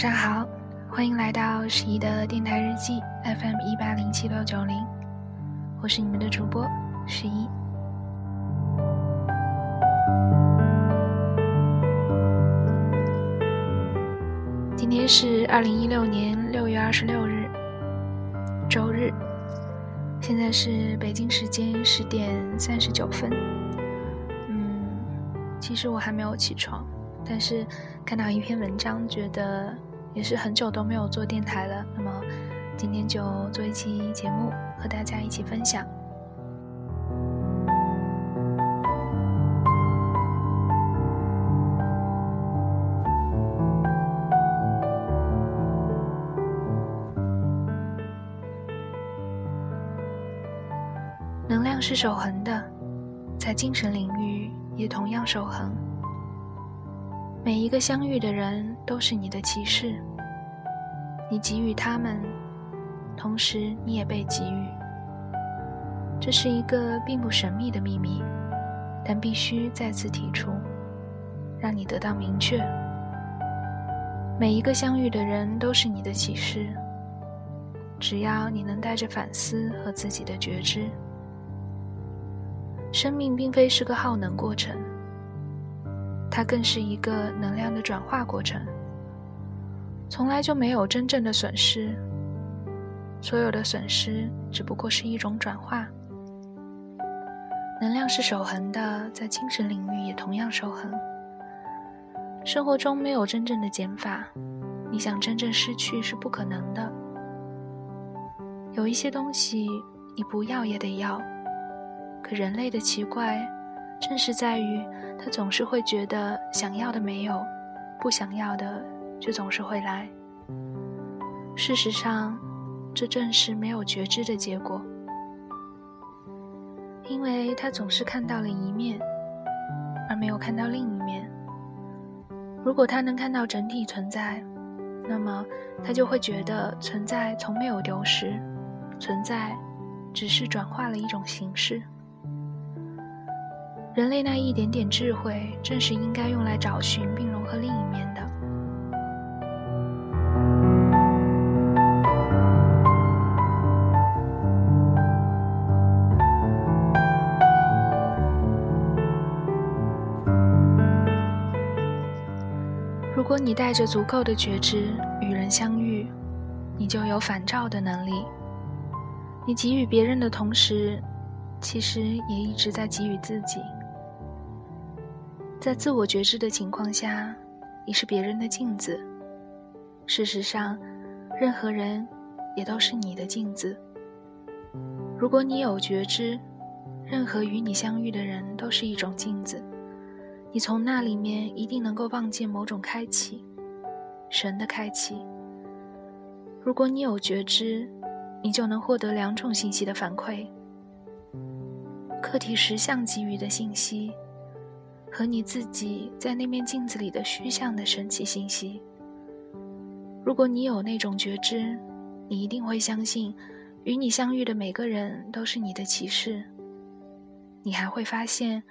早上好，欢迎来到十一的电台日记 FM 一八零七六九零，我是你们的主播十一。今天是二零一六年六月二十六日，周日，现在是北京时间十点三十九分。嗯，其实我还没有起床。但是看到一篇文章，觉得也是很久都没有做电台了。那么今天就做一期节目，和大家一起分享。能量是守恒的，在精神领域也同样守恒。每一个相遇的人都是你的启示，你给予他们，同时你也被给予。这是一个并不神秘的秘密，但必须再次提出，让你得到明确。每一个相遇的人都是你的启示，只要你能带着反思和自己的觉知。生命并非是个耗能过程。它更是一个能量的转化过程，从来就没有真正的损失，所有的损失只不过是一种转化。能量是守恒的，在精神领域也同样守恒。生活中没有真正的减法，你想真正失去是不可能的。有一些东西你不要也得要，可人类的奇怪。正是在于，他总是会觉得想要的没有，不想要的却总是会来。事实上，这正是没有觉知的结果，因为他总是看到了一面，而没有看到另一面。如果他能看到整体存在，那么他就会觉得存在从没有丢失，存在只是转化了一种形式。人类那一点点智慧，正是应该用来找寻并融合另一面如果你带着足够的觉知与人相遇，你就有反照的能力。你给予别人的同时，其实也一直在给予自己。在自我觉知的情况下，你是别人的镜子。事实上，任何人也都是你的镜子。如果你有觉知，任何与你相遇的人都是一种镜子，你从那里面一定能够望见某种开启，神的开启。如果你有觉知，你就能获得两种信息的反馈：课题实相给予的信息。和你自己在那面镜子里的虚像的神奇信息。如果你有那种觉知，你一定会相信，与你相遇的每个人都是你的启示。你还会发现，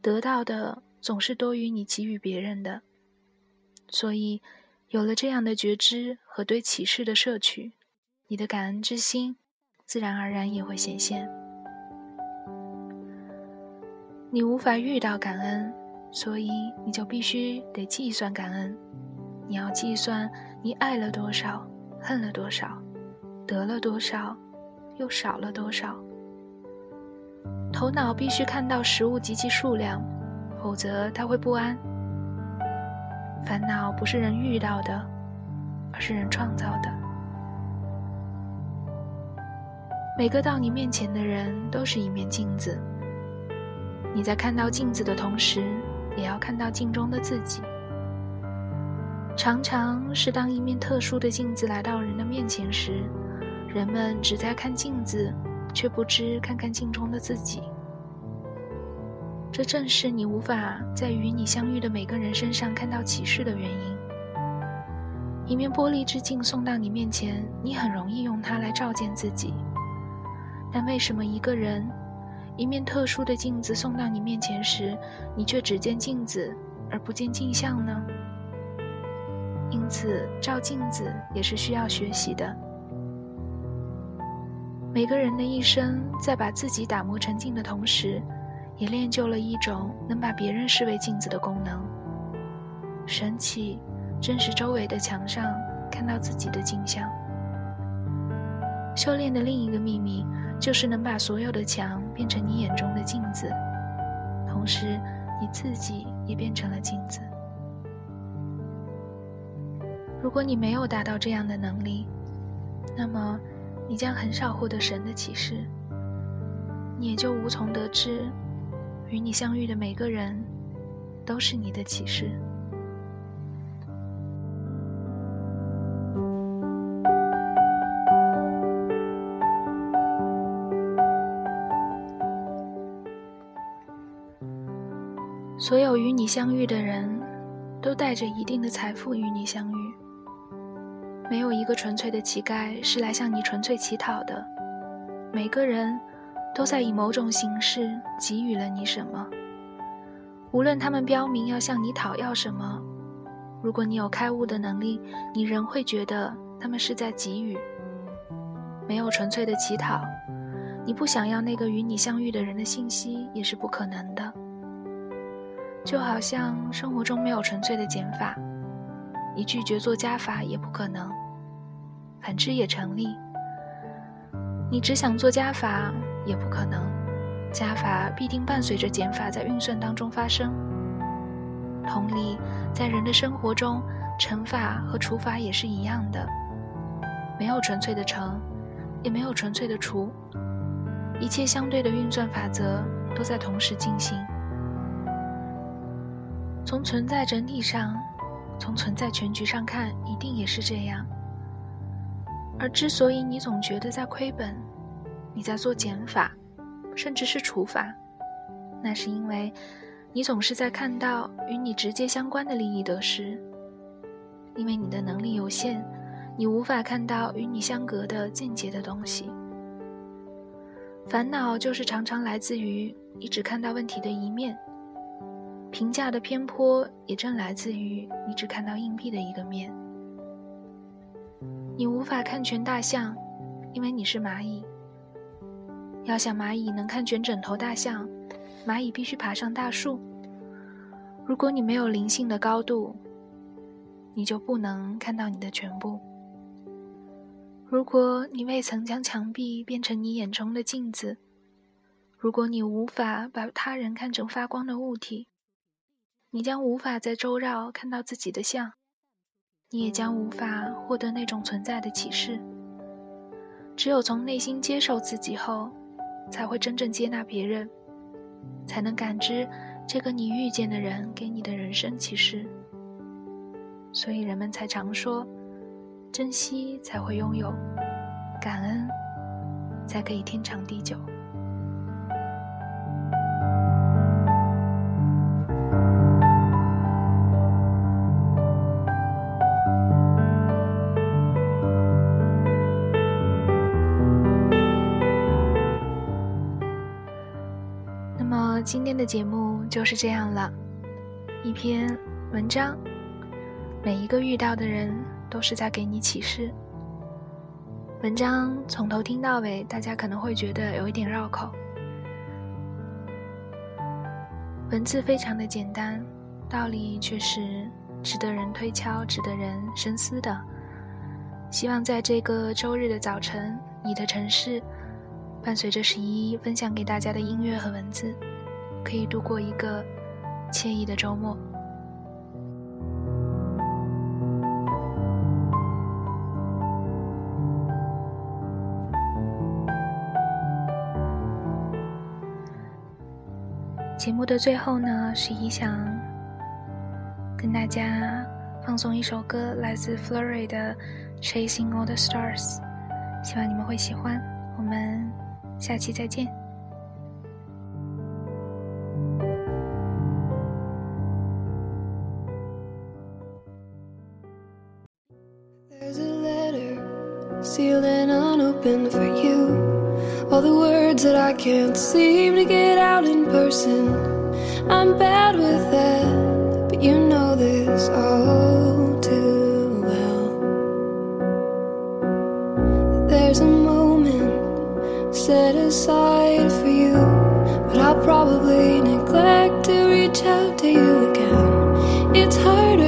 得到的总是多于你给予别人的。所以，有了这样的觉知和对启示的摄取，你的感恩之心，自然而然也会显现。你无法遇到感恩，所以你就必须得计算感恩。你要计算你爱了多少，恨了多少，得了多少，又少了多少。头脑必须看到食物及其数量，否则他会不安。烦恼不是人遇到的，而是人创造的。每个到你面前的人都是一面镜子。你在看到镜子的同时，也要看到镜中的自己。常常是当一面特殊的镜子来到人的面前时，人们只在看镜子，却不知看看镜中的自己。这正是你无法在与你相遇的每个人身上看到启示的原因。一面玻璃之镜送到你面前，你很容易用它来照见自己。但为什么一个人？一面特殊的镜子送到你面前时，你却只见镜子而不见镜像呢？因此照镜子也是需要学习的。每个人的一生，在把自己打磨成镜的同时，也练就了一种能把别人视为镜子的功能。神奇，正是周围的墙上看到自己的镜像。修炼的另一个秘密，就是能把所有的墙变成你眼中的镜子，同时你自己也变成了镜子。如果你没有达到这样的能力，那么你将很少获得神的启示，你也就无从得知，与你相遇的每个人都是你的启示。所有与你相遇的人，都带着一定的财富与你相遇。没有一个纯粹的乞丐是来向你纯粹乞讨的，每个人都在以某种形式给予了你什么。无论他们标明要向你讨要什么，如果你有开悟的能力，你仍会觉得他们是在给予。没有纯粹的乞讨，你不想要那个与你相遇的人的信息也是不可能的。就好像生活中没有纯粹的减法。你拒绝做加法也不可能，反之也成立。你只想做加法也不可能，加法必定伴随着减法在运算当中发生。同理，在人的生活中，乘法和除法也是一样的，没有纯粹的乘，也没有纯粹的除，一切相对的运算法则都在同时进行。从存在整体上。从存在全局上看，一定也是这样。而之所以你总觉得在亏本，你在做减法，甚至是除法，那是因为你总是在看到与你直接相关的利益得失。因为你的能力有限，你无法看到与你相隔的间接的东西。烦恼就是常常来自于你只看到问题的一面。评价的偏颇也正来自于你只看到硬币的一个面。你无法看全大象，因为你是蚂蚁。要想蚂蚁能看全整头大象，蚂蚁必须爬上大树。如果你没有灵性的高度，你就不能看到你的全部。如果你未曾将墙壁变成你眼中的镜子，如果你无法把他人看成发光的物体，你将无法在周绕看到自己的像，你也将无法获得那种存在的启示。只有从内心接受自己后，才会真正接纳别人，才能感知这个你遇见的人给你的人生启示。所以人们才常说，珍惜才会拥有，感恩才可以天长地久。今天的节目就是这样了，一篇文章，每一个遇到的人都是在给你启示。文章从头听到尾，大家可能会觉得有一点绕口，文字非常的简单，道理却是值得人推敲、值得人深思的。希望在这个周日的早晨，你的城市伴随着十一分享给大家的音乐和文字。可以度过一个惬意的周末。节目的最后呢，是一想跟大家放送一首歌，来自 Flurry 的《Chasing All the Stars》，希望你们会喜欢。我们下期再见。sealed and unopened for you. All the words that I can't seem to get out in person. I'm bad with that, but you know this all too well. There's a moment set aside for you, but I'll probably neglect to reach out to you again. It's harder.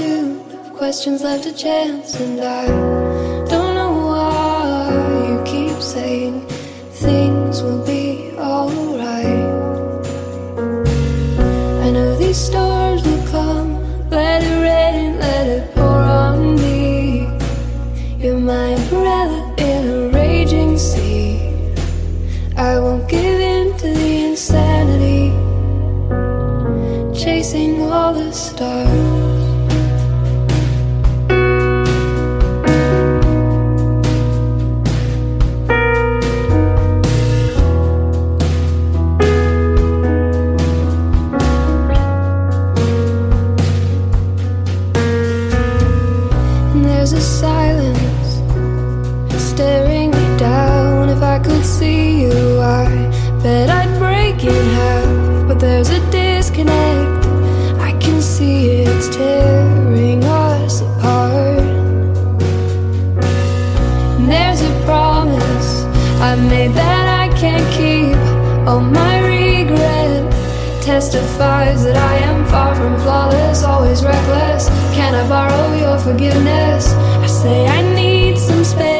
Of questions left to chance, and I don't know why you keep saying things will be alright. I know these storms will come. Let it rain, let it pour on me. You're my umbrella in a raging sea. I won't give in to the insanity. Chasing all the stars. There's a disconnect. I can see it's tearing us apart. There's a promise I made that I can't keep. Oh, my regret testifies that I am far from flawless, always reckless. Can I borrow your forgiveness? I say I need some space,